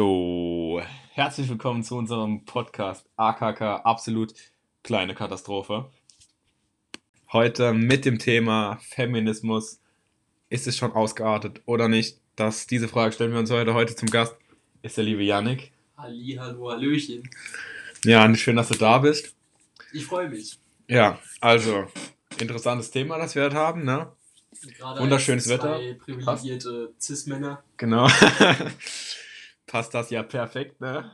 So, herzlich willkommen zu unserem Podcast AKK Absolut kleine Katastrophe. Heute mit dem Thema Feminismus. Ist es schon ausgeartet oder nicht? Das, diese Frage stellen wir uns heute. Heute zum Gast ist der liebe Yannick. Halli, hallo, hallöchen. Ja, schön, dass du da bist. Ich freue mich. Ja, also, interessantes Thema, das wir heute haben, ne? Gerade Wunderschönes als Wetter. zwei privilegierte Cis-Männer. Genau. Passt das ja perfekt, ne?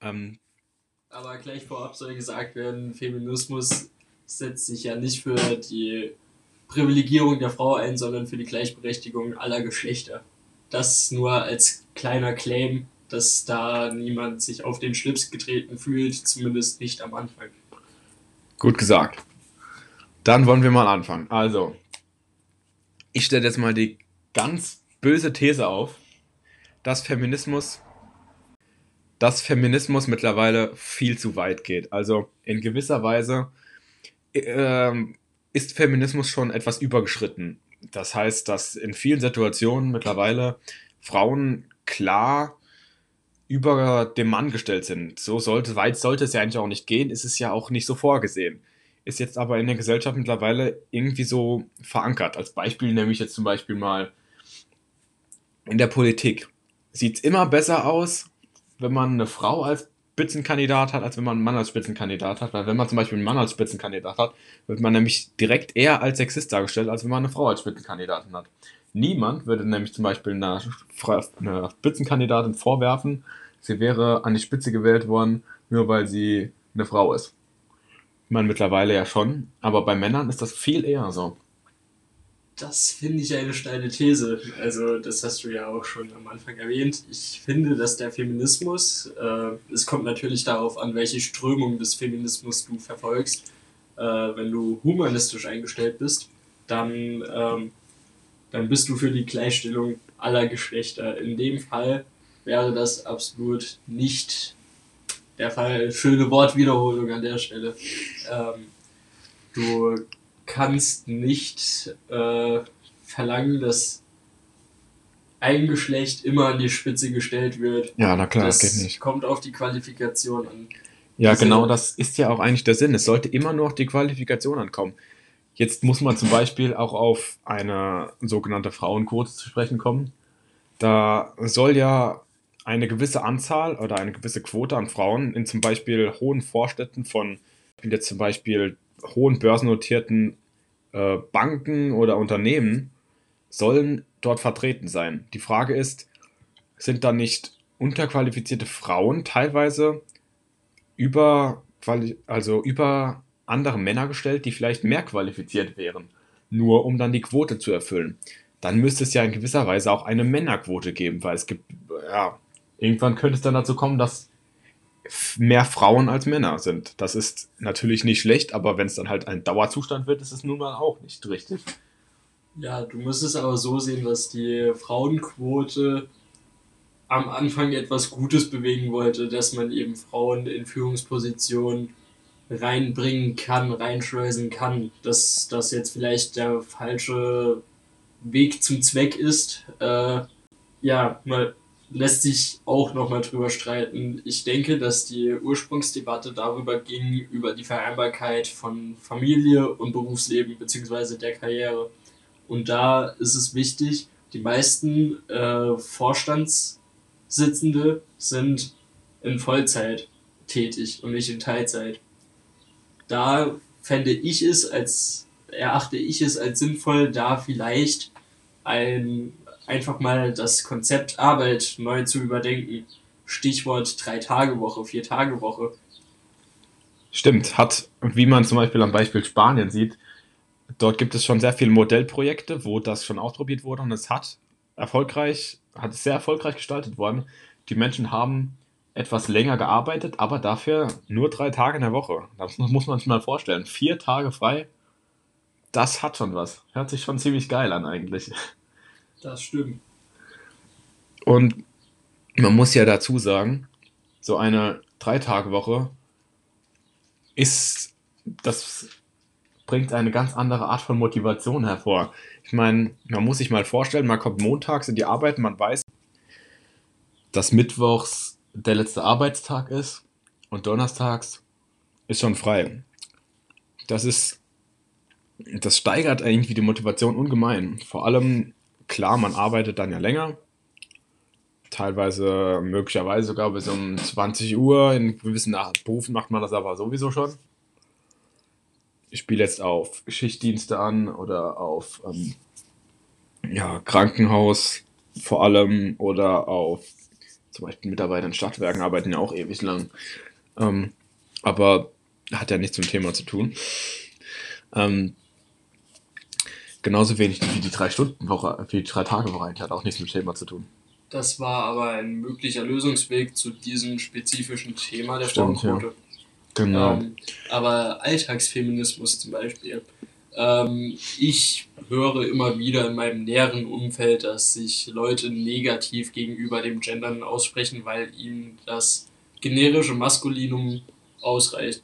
Ähm, Aber gleich vorab soll gesagt werden, Feminismus setzt sich ja nicht für die Privilegierung der Frau ein, sondern für die Gleichberechtigung aller Geschlechter. Das nur als kleiner Claim, dass da niemand sich auf den Schlips getreten fühlt, zumindest nicht am Anfang. Gut gesagt. Dann wollen wir mal anfangen. Also, ich stelle jetzt mal die ganz böse These auf, dass Feminismus, dass Feminismus mittlerweile viel zu weit geht. Also in gewisser Weise ähm, ist Feminismus schon etwas übergeschritten. Das heißt, dass in vielen Situationen mittlerweile Frauen klar über dem Mann gestellt sind. So sollte, weit sollte es ja eigentlich auch nicht gehen, ist es ja auch nicht so vorgesehen. Ist jetzt aber in der Gesellschaft mittlerweile irgendwie so verankert. Als Beispiel nehme ich jetzt zum Beispiel mal in der Politik. Sieht es immer besser aus, wenn man eine Frau als Spitzenkandidat hat, als wenn man einen Mann als Spitzenkandidat hat. Weil wenn man zum Beispiel einen Mann als Spitzenkandidat hat, wird man nämlich direkt eher als Sexist dargestellt, als wenn man eine Frau als Spitzenkandidatin hat. Niemand würde nämlich zum Beispiel einer, einer Spitzenkandidatin vorwerfen, sie wäre an die Spitze gewählt worden, nur weil sie eine Frau ist. Meine, mittlerweile ja schon, aber bei Männern ist das viel eher so. Das finde ich eine steile These. Also, das hast du ja auch schon am Anfang erwähnt. Ich finde, dass der Feminismus, äh, es kommt natürlich darauf an, welche Strömung des Feminismus du verfolgst. Äh, wenn du humanistisch eingestellt bist, dann, ähm, dann bist du für die Gleichstellung aller Geschlechter. In dem Fall wäre das absolut nicht der Fall. Schöne Wortwiederholung an der Stelle. Ähm, du kannst nicht äh, verlangen, dass ein Geschlecht immer an die Spitze gestellt wird. Ja, na klar, das geht nicht. kommt auf die Qualifikation an. Ja, Diese- genau, das ist ja auch eigentlich der Sinn. Es sollte immer nur auf die Qualifikation ankommen. Jetzt muss man zum Beispiel auch auf eine sogenannte Frauenquote zu sprechen kommen. Da soll ja eine gewisse Anzahl oder eine gewisse Quote an Frauen in zum Beispiel hohen Vorstädten von jetzt zum Beispiel hohen börsennotierten äh, Banken oder Unternehmen sollen dort vertreten sein. Die Frage ist, sind da nicht unterqualifizierte Frauen teilweise über, also über andere Männer gestellt, die vielleicht mehr qualifiziert wären, nur um dann die Quote zu erfüllen. Dann müsste es ja in gewisser Weise auch eine Männerquote geben, weil es gibt, ja, irgendwann könnte es dann dazu kommen, dass mehr Frauen als Männer sind. Das ist natürlich nicht schlecht, aber wenn es dann halt ein Dauerzustand wird, ist es nun mal auch nicht richtig. Ja, du musst es aber so sehen, dass die Frauenquote am Anfang etwas Gutes bewegen wollte, dass man eben Frauen in Führungspositionen reinbringen kann, reinschleusen kann. Dass das jetzt vielleicht der falsche Weg zum Zweck ist, äh, ja, mal lässt sich auch nochmal drüber streiten. Ich denke, dass die Ursprungsdebatte darüber ging, über die Vereinbarkeit von Familie und Berufsleben beziehungsweise der Karriere. Und da ist es wichtig, die meisten äh, Vorstandssitzende sind in Vollzeit tätig und nicht in Teilzeit. Da fände ich es als, erachte ich es als sinnvoll, da vielleicht ein, einfach mal das Konzept Arbeit neu zu überdenken. Stichwort Drei-Tage-Woche, Vier-Tage-Woche. Stimmt, hat, wie man zum Beispiel am Beispiel Spanien sieht, dort gibt es schon sehr viele Modellprojekte, wo das schon ausprobiert wurde und es hat erfolgreich, hat es sehr erfolgreich gestaltet worden. Die Menschen haben etwas länger gearbeitet, aber dafür nur drei Tage in der Woche. Das muss man sich mal vorstellen. Vier Tage frei, das hat schon was. Hört sich schon ziemlich geil an eigentlich. Das stimmt. Und man muss ja dazu sagen, so eine Drei-Tage-Woche ist, das bringt eine ganz andere Art von Motivation hervor. Ich meine, man muss sich mal vorstellen, man kommt montags in die Arbeit, man weiß, dass Mittwochs der letzte Arbeitstag ist und Donnerstags ist schon frei. Das ist, das steigert irgendwie die Motivation ungemein. Vor allem, klar, man arbeitet dann ja länger, teilweise möglicherweise sogar bis um 20 Uhr. In gewissen Berufen macht man das aber sowieso schon. Ich spiele jetzt auf Schichtdienste an oder auf ähm, ja, Krankenhaus vor allem oder auf zum Beispiel Mitarbeiter in Stadtwerken arbeiten ja auch ewig lang. Ähm, aber hat ja nichts dem Thema zu tun. Ähm, genauso wenig wie die drei Stunden Woche, wie die drei Tage Woche eigentlich hat auch nichts mit dem Thema zu tun. Das war aber ein möglicher Lösungsweg zu diesem spezifischen Thema der Stimmt, Frauenquote. Ja. Genau. Ähm, aber Alltagsfeminismus zum Beispiel. Ähm, ich höre immer wieder in meinem näheren Umfeld, dass sich Leute negativ gegenüber dem Gendern aussprechen, weil ihnen das generische Maskulinum ausreicht.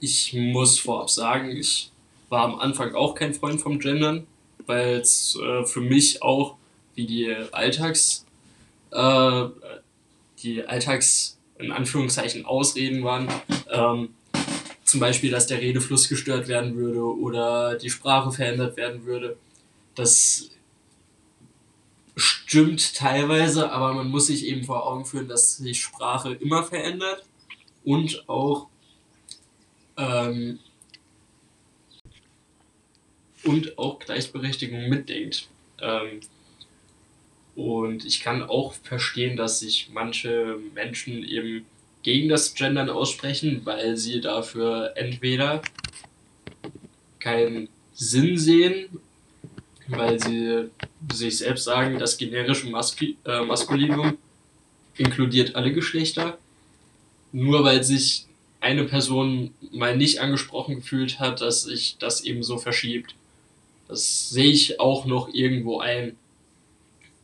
Ich muss vorab sagen, ich war am Anfang auch kein Freund vom Gendern, weil es äh, für mich auch wie die Alltags, äh, die Alltags, in Anführungszeichen, Ausreden waren. Ähm, zum Beispiel, dass der Redefluss gestört werden würde oder die Sprache verändert werden würde. Das stimmt teilweise, aber man muss sich eben vor Augen führen, dass sich Sprache immer verändert und auch ähm, und auch Gleichberechtigung mitdenkt. Ähm, und ich kann auch verstehen, dass sich manche Menschen eben gegen das Gendern aussprechen, weil sie dafür entweder keinen Sinn sehen, weil sie sich selbst sagen, das generische Maski äh, Maskulinum inkludiert alle Geschlechter, nur weil sich eine Person mal nicht angesprochen gefühlt hat, dass sich das eben so verschiebt. Das sehe ich auch noch irgendwo ein.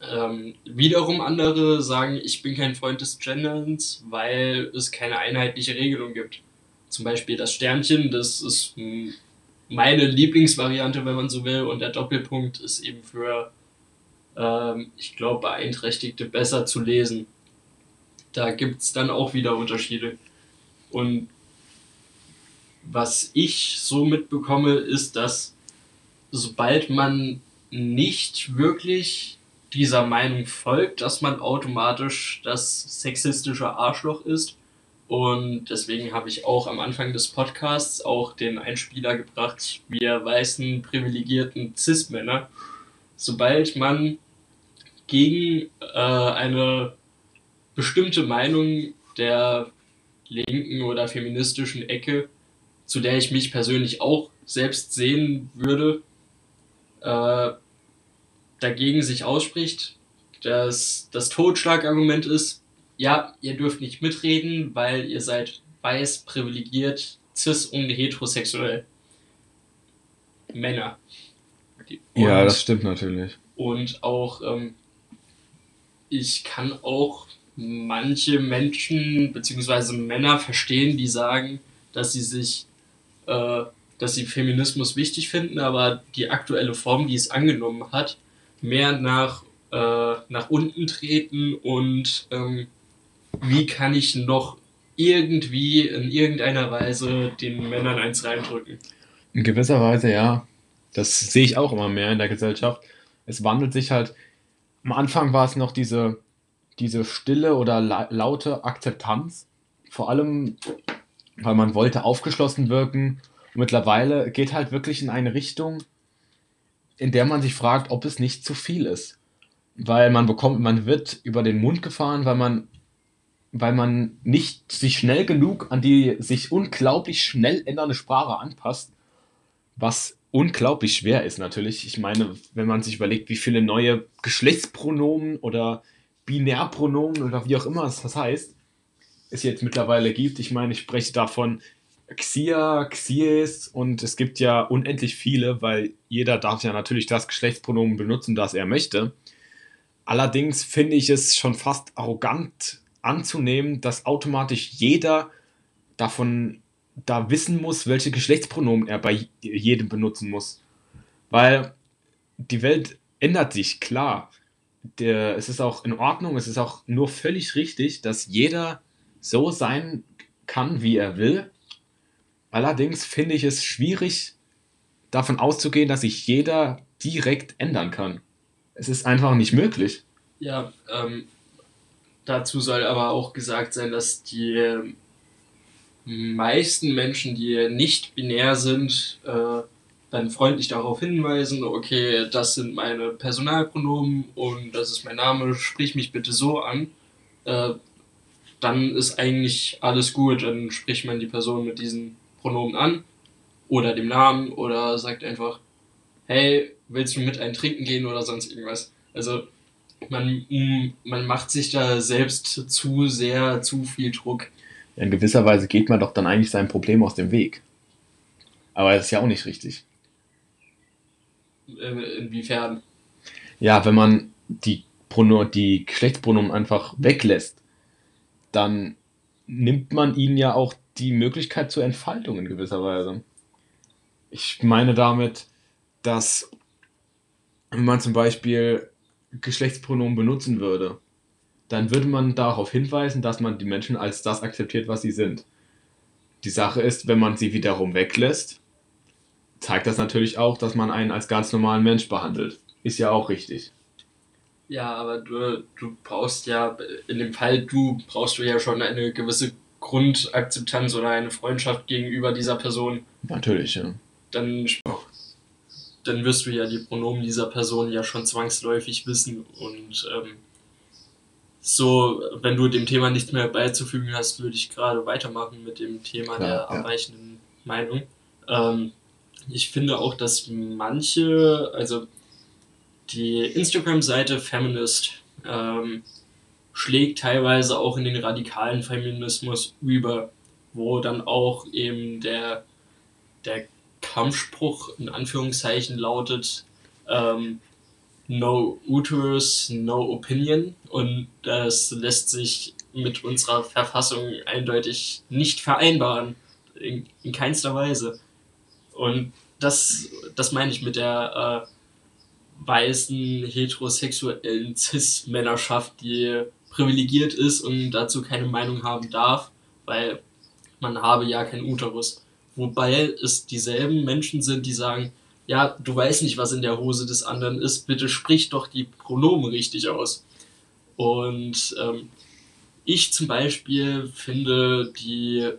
Ähm, wiederum andere sagen, ich bin kein Freund des Genderns, weil es keine einheitliche Regelung gibt. Zum Beispiel das Sternchen, das ist meine Lieblingsvariante, wenn man so will, und der Doppelpunkt ist eben für, ähm, ich glaube, Beeinträchtigte besser zu lesen. Da gibt es dann auch wieder Unterschiede. Und was ich so mitbekomme, ist, dass sobald man nicht wirklich dieser Meinung folgt, dass man automatisch das sexistische Arschloch ist. Und deswegen habe ich auch am Anfang des Podcasts auch den Einspieler gebracht, wir weißen, privilegierten Cis-Männer. Sobald man gegen äh, eine bestimmte Meinung der linken oder feministischen Ecke, zu der ich mich persönlich auch selbst sehen würde, äh, dagegen sich ausspricht, dass das Totschlagargument ist, ja, ihr dürft nicht mitreden, weil ihr seid weiß, privilegiert, cis und heterosexuell. Männer. Und, ja, das stimmt natürlich. Und auch, ähm, ich kann auch manche Menschen bzw. Männer verstehen, die sagen, dass sie sich äh, dass sie Feminismus wichtig finden, aber die aktuelle Form, die es angenommen hat, mehr nach, äh, nach unten treten und ähm, wie kann ich noch irgendwie in irgendeiner Weise den Männern eins reindrücken. In gewisser Weise ja. Das sehe ich auch immer mehr in der Gesellschaft. Es wandelt sich halt. Am Anfang war es noch diese, diese stille oder laute Akzeptanz. Vor allem, weil man wollte aufgeschlossen wirken mittlerweile geht halt wirklich in eine Richtung, in der man sich fragt, ob es nicht zu viel ist. Weil man bekommt, man wird über den Mund gefahren, weil man, weil man nicht sich schnell genug an die sich unglaublich schnell ändernde Sprache anpasst, was unglaublich schwer ist natürlich. Ich meine, wenn man sich überlegt, wie viele neue Geschlechtspronomen oder Binärpronomen oder wie auch immer es das heißt, es jetzt mittlerweile gibt. Ich meine, ich spreche davon, Xia, Xies und es gibt ja unendlich viele, weil jeder darf ja natürlich das Geschlechtspronomen benutzen, das er möchte. Allerdings finde ich es schon fast arrogant anzunehmen, dass automatisch jeder davon da wissen muss, welche Geschlechtspronomen er bei jedem benutzen muss. Weil die Welt ändert sich, klar. der, es ist auch in Ordnung, es ist auch nur völlig richtig, dass jeder so sein kann, wie er will. Allerdings finde ich es schwierig, davon auszugehen, dass sich jeder direkt ändern kann. Es ist einfach nicht möglich. Ja, ähm, dazu soll aber auch gesagt sein, dass die meisten Menschen, die nicht binär sind, äh, dann freundlich darauf hinweisen, okay, das sind meine Personalpronomen und das ist mein Name, sprich mich bitte so an, äh, dann ist eigentlich alles gut, dann spricht man die Person mit diesen Pronomen an oder dem Namen oder sagt einfach, hey, willst du mit ein Trinken gehen oder sonst irgendwas. Also man, man macht sich da selbst zu sehr, zu viel Druck. In gewisser Weise geht man doch dann eigentlich seinem Problem aus dem Weg. Aber das ist ja auch nicht richtig. Äh, inwiefern? Ja, wenn man die, Prono die Geschlechtspronomen einfach weglässt, dann nimmt man ihnen ja auch die Möglichkeit zur Entfaltung in gewisser Weise. Ich meine damit, dass wenn man zum Beispiel Geschlechtspronomen benutzen würde, dann würde man darauf hinweisen, dass man die Menschen als das akzeptiert, was sie sind. Die Sache ist, wenn man sie wiederum weglässt, zeigt das natürlich auch, dass man einen als ganz normalen Mensch behandelt. Ist ja auch richtig. Ja, aber du, du brauchst ja, in dem Fall du brauchst du ja schon eine gewisse Grundakzeptanz oder eine Freundschaft gegenüber dieser Person. Natürlich, ja. Dann, dann wirst du ja die Pronomen dieser Person ja schon zwangsläufig wissen und ähm, so, wenn du dem Thema nichts mehr beizufügen hast, würde ich gerade weitermachen mit dem Thema Klar, der ja. abweichenden Meinung. Ähm, ich finde auch, dass manche, also die Instagram-Seite Feminist ähm, schlägt teilweise auch in den radikalen Feminismus über, wo dann auch eben der, der Kampfspruch in Anführungszeichen lautet, ähm, No Uterus, No Opinion. Und das lässt sich mit unserer Verfassung eindeutig nicht vereinbaren. In, in keinster Weise. Und das, das meine ich mit der äh, weißen, heterosexuellen Cis-Männerschaft, die privilegiert ist und dazu keine Meinung haben darf, weil man habe ja keinen Uterus. Wobei es dieselben Menschen sind, die sagen, ja, du weißt nicht, was in der Hose des anderen ist, bitte sprich doch die Pronomen richtig aus. Und ähm, ich zum Beispiel finde die,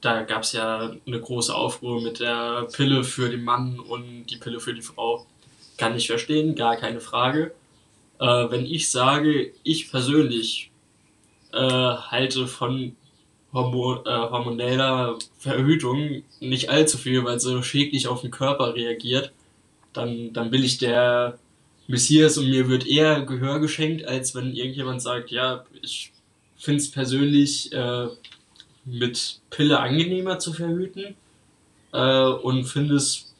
da gab es ja eine große Aufruhr mit der Pille für den Mann und die Pille für die Frau. Kann ich verstehen, gar keine Frage. Äh, wenn ich sage, ich persönlich äh, halte von Hormon, äh, hormoneller Verhütung nicht allzu viel, weil so schädlich auf den Körper reagiert, dann, dann will ich der Messias und mir wird eher Gehör geschenkt, als wenn irgendjemand sagt, ja, ich finde es persönlich äh, mit Pille angenehmer zu verhüten äh, und finde es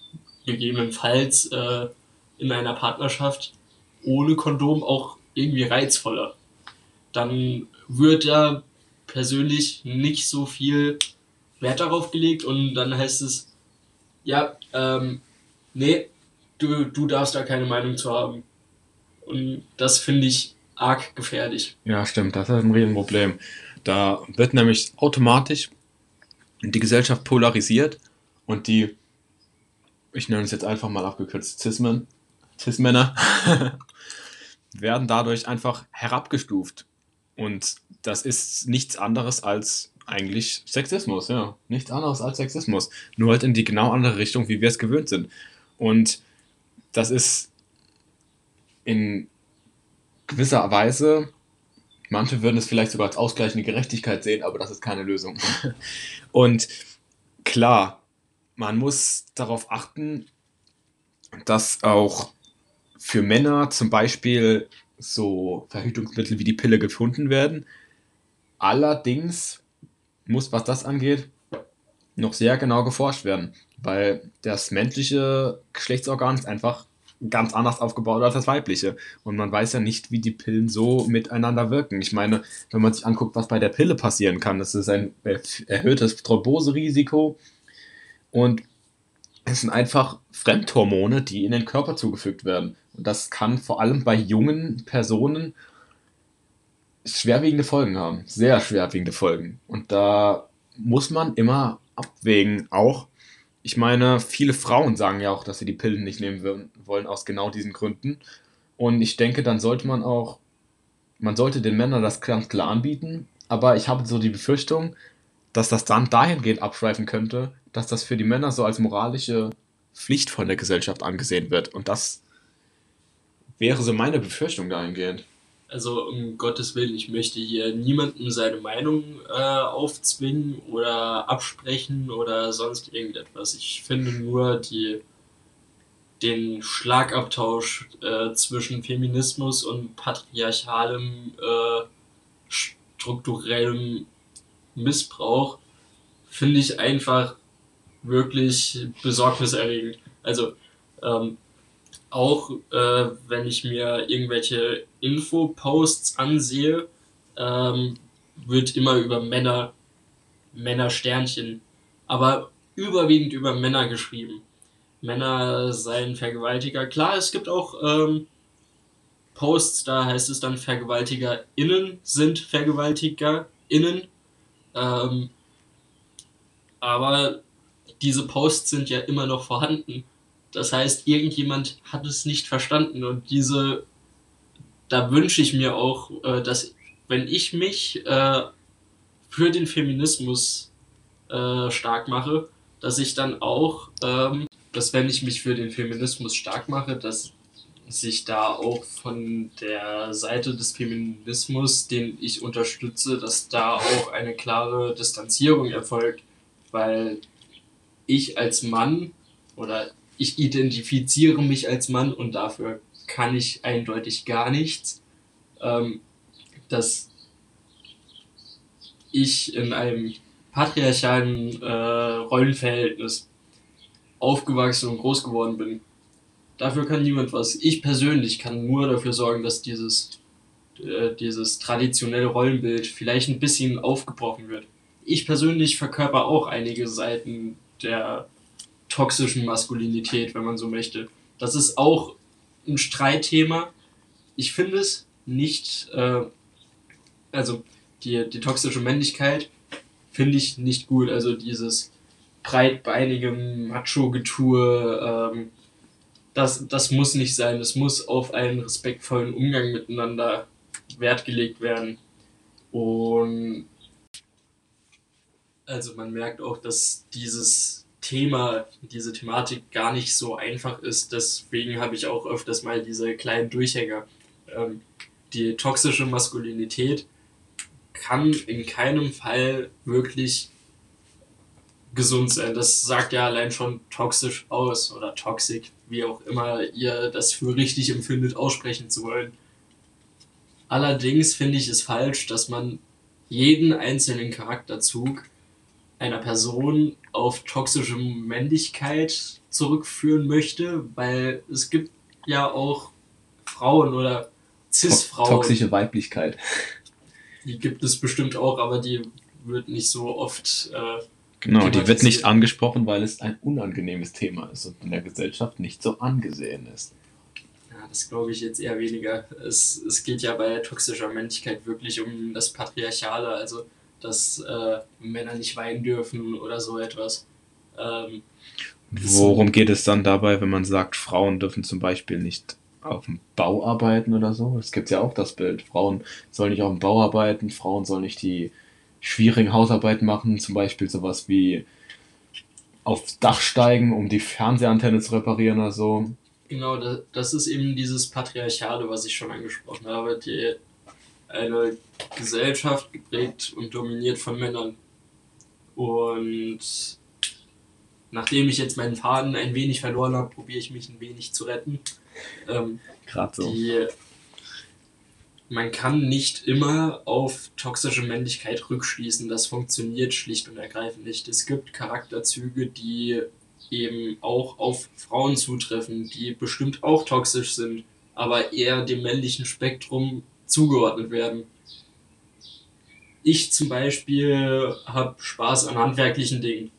gegebenenfalls äh, in einer Partnerschaft ohne Kondom auch irgendwie reizvoller. Dann wird ja persönlich nicht so viel Wert darauf gelegt und dann heißt es, ja, ähm, nee, du, du darfst da keine Meinung zu haben. Und das finde ich arg gefährlich. Ja, stimmt, das ist ein Riesenproblem. Da wird nämlich automatisch die Gesellschaft polarisiert und die, ich nenne es jetzt einfach mal abgekürzt, Cis-Men, Cis-Männer, werden dadurch einfach herabgestuft. Und das ist nichts anderes als eigentlich Sexismus, ja. Nichts anderes als Sexismus. Nur halt in die genau andere Richtung, wie wir es gewöhnt sind. Und das ist in gewisser Weise, manche würden es vielleicht sogar als ausgleichende Gerechtigkeit sehen, aber das ist keine Lösung. Und klar, man muss darauf achten, dass auch für Männer zum Beispiel so Verhütungsmittel wie die Pille gefunden werden. Allerdings muss, was das angeht, noch sehr genau geforscht werden, weil das männliche Geschlechtsorgan ist einfach ganz anders aufgebaut als das weibliche. Und man weiß ja nicht, wie die Pillen so miteinander wirken. Ich meine, wenn man sich anguckt, was bei der Pille passieren kann, das ist ein erhöhtes Thromboserisiko und es sind einfach Fremdhormone, die in den Körper zugefügt werden. Und das kann vor allem bei jungen Personen schwerwiegende Folgen haben. Sehr schwerwiegende Folgen. Und da muss man immer abwägen. Auch, ich meine, viele Frauen sagen ja auch, dass sie die Pillen nicht nehmen wollen, aus genau diesen Gründen. Und ich denke, dann sollte man auch, man sollte den Männern das ganz klar anbieten. Aber ich habe so die Befürchtung, dass das dann dahingehend abschweifen könnte, dass das für die Männer so als moralische Pflicht von der Gesellschaft angesehen wird. Und das wäre so meine Befürchtung dahingehend. Also um Gottes Willen, ich möchte hier niemandem seine Meinung äh, aufzwingen oder absprechen oder sonst irgendetwas. Ich finde nur die, den Schlagabtausch äh, zwischen Feminismus und patriarchalem äh, strukturellem Missbrauch finde ich einfach wirklich besorgniserregend. Also ähm, auch äh, wenn ich mir irgendwelche Info-Posts ansehe, ähm, wird immer über Männer, Männer-Sternchen, aber überwiegend über Männer geschrieben. Männer seien Vergewaltiger. Klar, es gibt auch ähm, Posts, da heißt es dann VergewaltigerInnen sind VergewaltigerInnen. Ähm, aber diese Posts sind ja immer noch vorhanden. Das heißt, irgendjemand hat es nicht verstanden. Und diese, da wünsche ich mir auch, äh, dass wenn ich mich äh, für den Feminismus äh, stark mache, dass ich dann auch, ähm, dass wenn ich mich für den Feminismus stark mache, dass sich da auch von der Seite des Feminismus, den ich unterstütze, dass da auch eine klare Distanzierung erfolgt, weil ich als Mann oder ich identifiziere mich als Mann und dafür kann ich eindeutig gar nichts, ähm, dass ich in einem patriarchalen äh, Rollenverhältnis aufgewachsen und groß geworden bin. Dafür kann niemand was. Ich persönlich kann nur dafür sorgen, dass dieses, äh, dieses traditionelle Rollenbild vielleicht ein bisschen aufgebrochen wird. Ich persönlich verkörper auch einige Seiten der toxischen Maskulinität, wenn man so möchte. Das ist auch ein Streitthema. Ich finde es nicht, äh, also die, die toxische Männlichkeit finde ich nicht gut. Also dieses breitbeinige Macho-Getue, ähm, das, das muss nicht sein. Es muss auf einen respektvollen Umgang miteinander Wert gelegt werden. Und also man merkt auch, dass dieses Thema, diese Thematik gar nicht so einfach ist. Deswegen habe ich auch öfters mal diese kleinen Durchhänger. Ähm, die toxische Maskulinität kann in keinem Fall wirklich gesund sein. Das sagt ja allein schon toxisch aus oder toxic, wie auch immer ihr das für richtig empfindet, aussprechen zu wollen. Allerdings finde ich es falsch, dass man jeden einzelnen Charakterzug einer Person auf toxische Männlichkeit zurückführen möchte, weil es gibt ja auch Frauen oder Cis-Frauen. Toxische Weiblichkeit. Die gibt es bestimmt auch, aber die wird nicht so oft. Äh, genau, die wird nicht angesprochen, weil es ein unangenehmes Thema ist und in der Gesellschaft nicht so angesehen ist. Ja, das glaube ich jetzt eher weniger. Es, es geht ja bei toxischer Männlichkeit wirklich um das Patriarchale, also dass äh, Männer nicht weinen dürfen oder so etwas. Ähm, Worum geht es dann dabei, wenn man sagt, Frauen dürfen zum Beispiel nicht auf dem Bau arbeiten oder so? Es gibt ja auch das Bild. Frauen sollen nicht auf dem Bau arbeiten, Frauen sollen nicht die schwierigen Hausarbeiten machen, zum Beispiel sowas wie aufs Dach steigen, um die Fernsehantenne zu reparieren oder so. Genau, das ist eben dieses Patriarchale, was ich schon angesprochen habe. Die eine Gesellschaft geprägt und dominiert von Männern. Und nachdem ich jetzt meinen Faden ein wenig verloren habe, probiere ich mich ein wenig zu retten. Ähm, Gerade so. Die, man kann nicht immer auf toxische Männlichkeit rückschließen. Das funktioniert schlicht und ergreifend nicht. Es gibt Charakterzüge, die eben auch auf Frauen zutreffen, die bestimmt auch toxisch sind, aber eher dem männlichen Spektrum zugeordnet werden. Ich zum Beispiel habe Spaß an handwerklichen Dingen.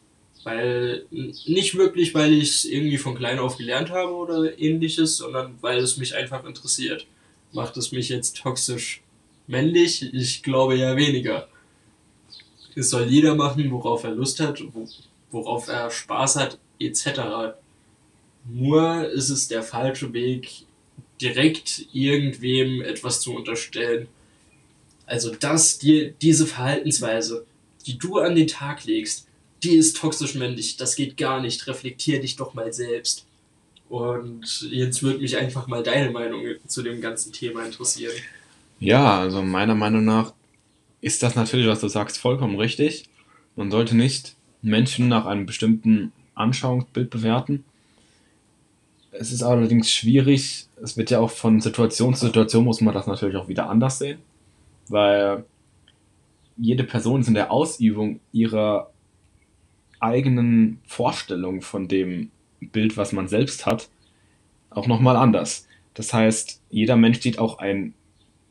Weil, nicht wirklich, weil ich es irgendwie von klein auf gelernt habe oder ähnliches, sondern weil es mich einfach interessiert. Macht es mich jetzt toxisch männlich? Ich glaube ja weniger. Es soll jeder machen, worauf er Lust hat, worauf er Spaß hat, etc. Nur ist es der falsche Weg, direkt irgendwem etwas zu unterstellen. Also dass dir diese Verhaltensweise, die du an den Tag legst, die ist toxisch männlich, das geht gar nicht. Reflektier dich doch mal selbst. Und jetzt würde mich einfach mal deine Meinung zu dem ganzen Thema interessieren. Ja, also meiner Meinung nach ist das natürlich, was du sagst, vollkommen richtig. Man sollte nicht Menschen nach einem bestimmten Anschauungsbild bewerten. Es ist allerdings schwierig, es wird ja auch von Situation zu Situation muss man das natürlich auch wieder anders sehen, weil jede Person ist in der Ausübung ihrer eigenen Vorstellung von dem Bild, was man selbst hat, auch nochmal anders. Das heißt, jeder Mensch sieht auch ein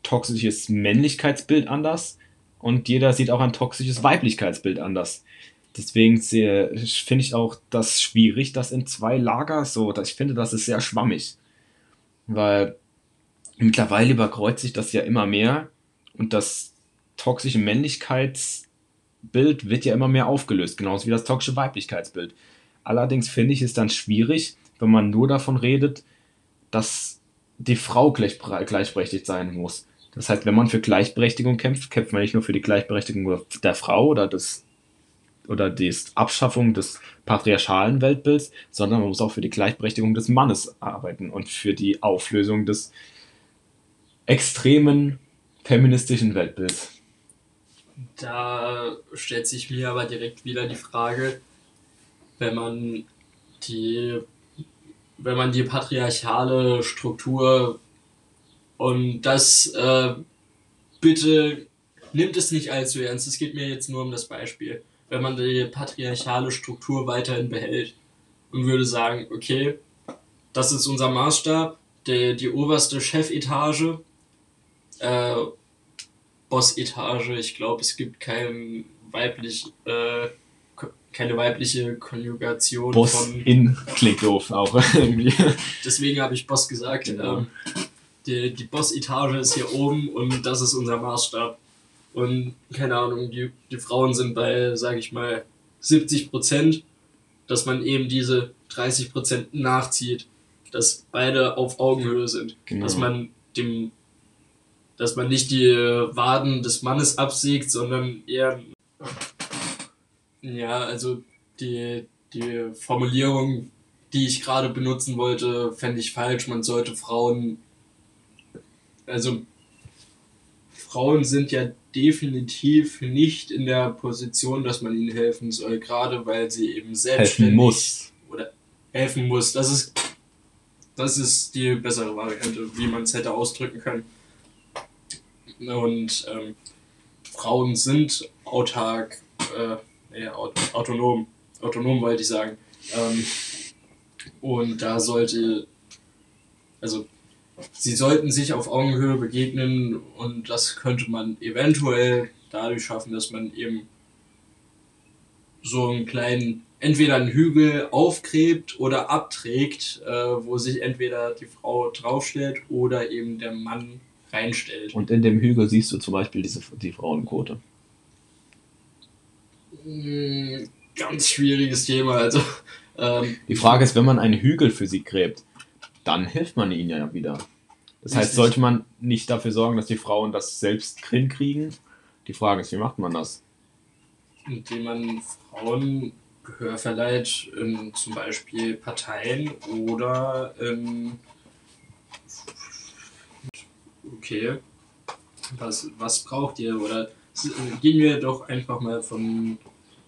toxisches Männlichkeitsbild anders und jeder sieht auch ein toxisches Weiblichkeitsbild anders. Deswegen finde ich auch das schwierig, das in zwei Lager so, ich finde, das ist sehr schwammig. Weil mittlerweile überkreuzt sich das ja immer mehr und das toxische Männlichkeitsbild wird ja immer mehr aufgelöst, genauso wie das toxische Weiblichkeitsbild. Allerdings finde ich es dann schwierig, wenn man nur davon redet, dass die Frau gleich, gleichberechtigt sein muss. Das heißt, wenn man für Gleichberechtigung kämpft, kämpft man nicht nur für die Gleichberechtigung der Frau oder des oder die Abschaffung des patriarchalen Weltbilds, sondern man muss auch für die Gleichberechtigung des Mannes arbeiten und für die Auflösung des extremen feministischen Weltbilds. Da stellt sich mir aber direkt wieder die Frage, wenn man die, wenn man die patriarchale Struktur und das äh, bitte nimmt es nicht allzu ernst. Es geht mir jetzt nur um das Beispiel. Wenn man die patriarchale Struktur weiterhin behält und würde sagen, okay, das ist unser Maßstab, die, die oberste Chefetage, äh, Bossetage, ich glaube, es gibt kein weiblich, äh, keine weibliche Konjugation Boss von. in klingt doof auch irgendwie. Deswegen habe ich Boss gesagt. Genau. Ähm, die, die Boss-Etage ist hier oben und das ist unser Maßstab. Und keine Ahnung, die, die Frauen sind bei, sage ich mal, 70 Prozent, dass man eben diese 30 Prozent nachzieht, dass beide auf Augenhöhe sind, genau. dass man dem, dass man nicht die Waden des Mannes absägt, sondern eher, ja, also die, die Formulierung, die ich gerade benutzen wollte, fände ich falsch. Man sollte Frauen also Frauen sind ja definitiv nicht in der Position, dass man ihnen helfen soll, gerade weil sie eben selbstständig helfen muss. oder helfen muss. Das ist das ist die bessere Variante, wie man es hätte ausdrücken können. Und ähm, Frauen sind autark, äh, ja, autonom, autonom wollte ich sagen. Ähm, und da sollte, also sie sollten sich auf Augenhöhe begegnen und das könnte man eventuell dadurch schaffen, dass man eben so einen kleinen, entweder einen Hügel aufgräbt oder abträgt, äh, wo sich entweder die Frau draufstellt oder eben der Mann reinstellt. Und in dem Hügel siehst du zum Beispiel diese, die Frauenquote. Hm, ganz schwieriges Thema. Also, ähm, die Frage ist, wenn man einen Hügel für sie gräbt, dann hilft man ihnen ja wieder. Das heißt, sollte man nicht dafür sorgen, dass die Frauen das selbst hinkriegen? Die Frage ist, wie macht man das? Indem man Frauen Gehör verleiht in zum Beispiel Parteien oder in okay, was, was braucht ihr? Oder gehen wir doch einfach mal von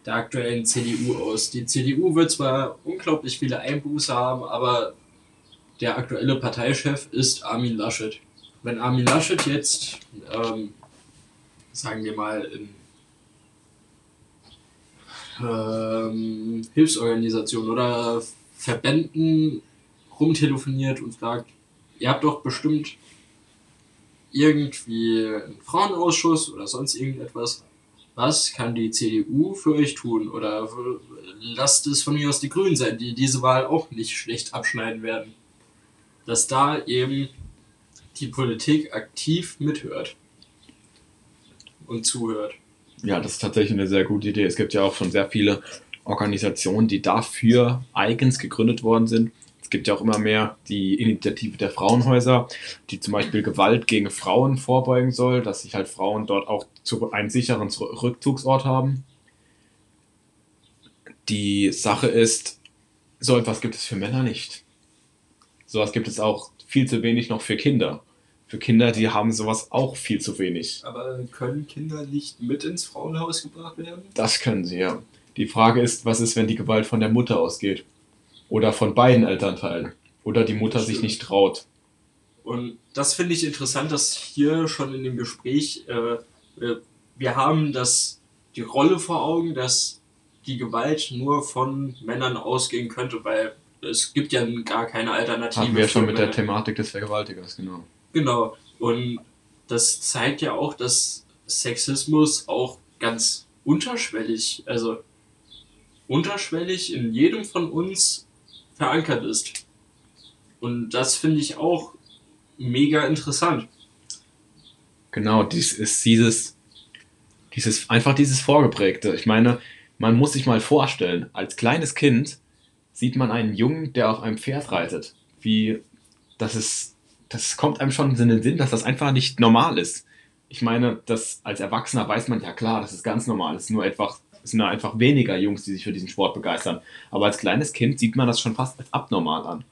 der aktuellen CDU aus. Die CDU wird zwar unglaublich viele Einbuße haben, aber der aktuelle Parteichef ist Armin Laschet. Wenn Armin Laschet jetzt, ähm, sagen wir mal, in ähm, Hilfsorganisationen oder Verbänden rumtelefoniert und fragt, ihr habt doch bestimmt irgendwie einen Frauenausschuss oder sonst irgendetwas. was kann die CDU für euch tun? Oder lasst es von mir aus die Grünen sein, die diese Wahl auch nicht schlecht abschneiden werden. Dass da eben die Politik aktiv mithört und zuhört. Ja, das ist tatsächlich eine sehr gute Idee. Es gibt ja auch schon sehr viele Organisationen, die dafür eigens gegründet worden sind. Es gibt ja auch immer mehr die Initiative der Frauenhäuser, die zum Beispiel Gewalt gegen Frauen vorbeugen soll, dass sich halt Frauen dort auch zu einen sicheren Rückzugsort haben. Die Sache ist, so etwas gibt es für Männer nicht. So etwas gibt es auch viel zu wenig noch für Kinder. Für Kinder, die haben sowas auch viel zu wenig. Aber können Kinder nicht mit ins Frauenhaus gebracht werden? Das können sie, ja. Die Frage ist, was ist, wenn die Gewalt von der Mutter ausgeht? Oder von beiden Elternteilen? Oder die Mutter sich nicht traut? Und das finde ich interessant, dass hier schon in dem Gespräch, äh, wir haben das, die Rolle vor Augen, dass die Gewalt nur von Männern ausgehen könnte, weil es gibt ja gar keine Alternative. Haben wir schon mit der Thematik des Vergewaltigers, genau. Genau. Und das zeigt ja auch, dass Sexismus auch ganz unterschwellig, also unterschwellig in jedem von uns verankert ist. Und das finde ich auch mega interessant. Genau, dies ist dieses, dieses, einfach dieses Vorgeprägte. Ich meine, man muss sich mal vorstellen, als kleines Kind sieht man einen Jungen, der auf einem Pferd reitet. Wie, das ist, das kommt einem schon in den Sinn, dass das einfach nicht normal ist. Ich meine, das als Erwachsener weiß man ja klar, das ist ganz normal. Es ist nur einfach, es sind nur einfach weniger Jungs, die sich für diesen Sport begeistern. Aber als kleines Kind sieht man das schon fast als abnormal an.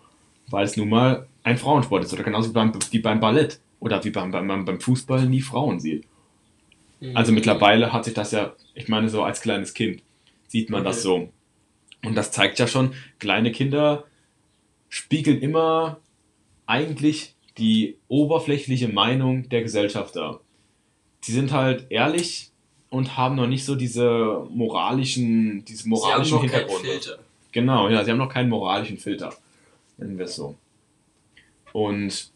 Weil es nun mal ein Frauensport ist. Oder genauso wie beim, wie beim Ballett. Oder wie beim, beim, beim Fußball nie Frauen sieht. Also mittlerweile hat sich das ja, ich meine, so als kleines Kind sieht man okay. das so. Und das zeigt ja schon, kleine Kinder spiegeln immer eigentlich die oberflächliche Meinung der Gesellschaft dar. Sie sind halt ehrlich und haben noch nicht so diese moralischen, diese moralischen sie haben noch Hintergründe. Filter. Genau, ja, sie haben noch keinen moralischen Filter, nennen wir es so. Und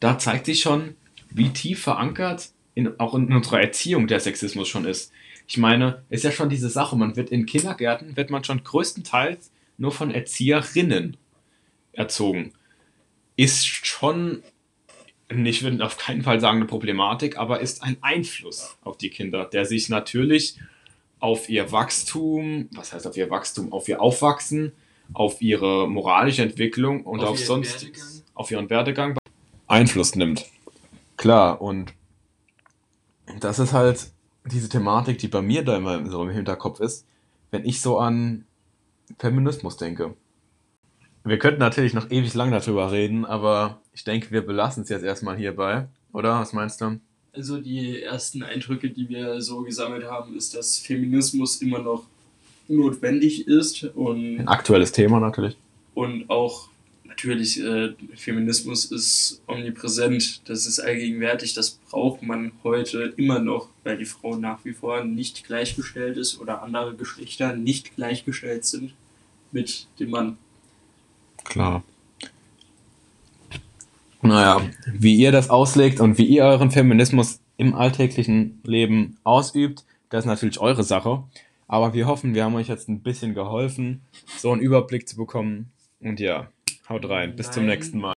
da zeigt sich schon, wie tief verankert in, auch in unserer Erziehung der Sexismus schon ist. Ich meine, ist ja schon diese Sache, man wird in Kindergärten, wird man schon größtenteils nur von Erzieherinnen erzogen. Ist schon, ich würde auf keinen Fall sagen eine Problematik, aber ist ein Einfluss auf die Kinder, der sich natürlich auf ihr Wachstum, was heißt auf ihr Wachstum, auf ihr Aufwachsen, auf ihre moralische Entwicklung und auf, auf sonst Werdegang. auf ihren Werdegang Einfluss nimmt. Klar, und das ist halt diese Thematik, die bei mir da immer so im Hinterkopf ist, wenn ich so an Feminismus denke. Wir könnten natürlich noch ewig lang darüber reden, aber ich denke, wir belassen es jetzt erstmal hierbei, oder? Was meinst du? Also die ersten Eindrücke, die wir so gesammelt haben, ist, dass Feminismus immer noch notwendig ist und ein aktuelles Thema natürlich und auch natürlich, äh, Feminismus ist omnipräsent, das ist allgegenwärtig, das braucht man heute immer noch, weil die Frau nach wie vor nicht gleichgestellt ist oder andere Geschlechter nicht gleichgestellt sind mit dem Mann. Klar. Naja, wie ihr das auslegt und wie ihr euren Feminismus im alltäglichen Leben ausübt, das ist natürlich eure Sache. Aber wir hoffen, wir haben euch jetzt ein bisschen geholfen, so einen Überblick zu bekommen. Und ja, Haut rein. Bis Nein. zum nächsten Mal.